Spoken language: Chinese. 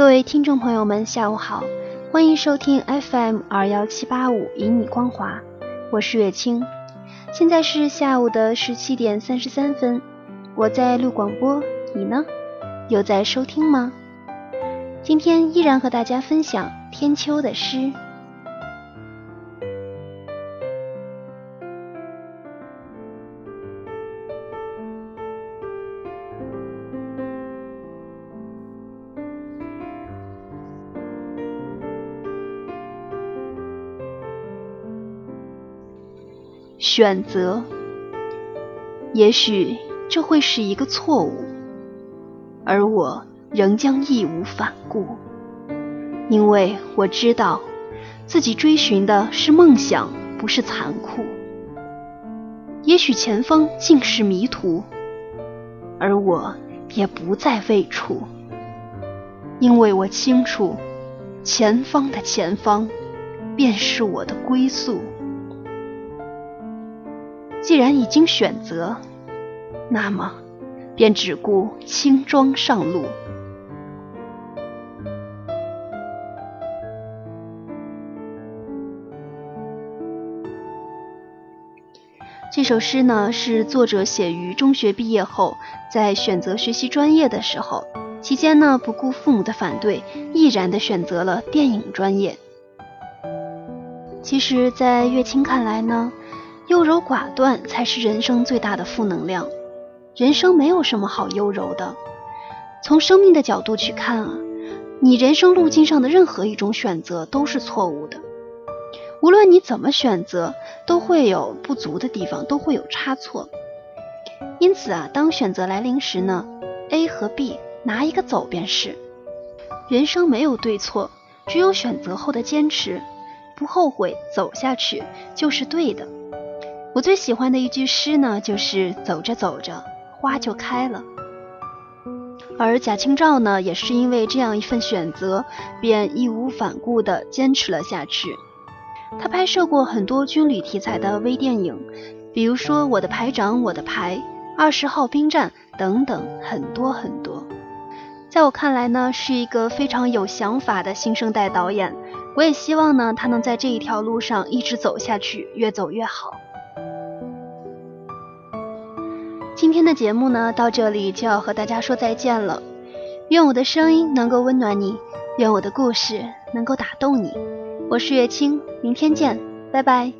各位听众朋友们，下午好，欢迎收听 FM 二幺七八五，以你光华，我是月清。现在是下午的十七点三十三分，我在录广播，你呢？有在收听吗？今天依然和大家分享天秋的诗。选择，也许这会是一个错误，而我仍将义无反顾，因为我知道自己追寻的是梦想，不是残酷。也许前方尽是迷途，而我也不在未处，因为我清楚，前方的前方，便是我的归宿。既然已经选择，那么便只顾轻装上路。这首诗呢，是作者写于中学毕业后，在选择学习专业的时候，期间呢不顾父母的反对，毅然的选择了电影专业。其实，在月清看来呢。优柔寡断才是人生最大的负能量。人生没有什么好优柔的。从生命的角度去看啊，你人生路径上的任何一种选择都是错误的。无论你怎么选择，都会有不足的地方，都会有差错。因此啊，当选择来临时呢，A 和 B 拿一个走便是。人生没有对错，只有选择后的坚持，不后悔，走下去就是对的。我最喜欢的一句诗呢，就是走着走着，花就开了。而贾清照呢，也是因为这样一份选择，便义无反顾地坚持了下去。他拍摄过很多军旅题材的微电影，比如说《我的排长我的排》《二十号兵站》等等，很多很多。在我看来呢，是一个非常有想法的新生代导演。我也希望呢，他能在这一条路上一直走下去，越走越好。今天的节目呢，到这里就要和大家说再见了。愿我的声音能够温暖你，愿我的故事能够打动你。我是月清，明天见，拜拜。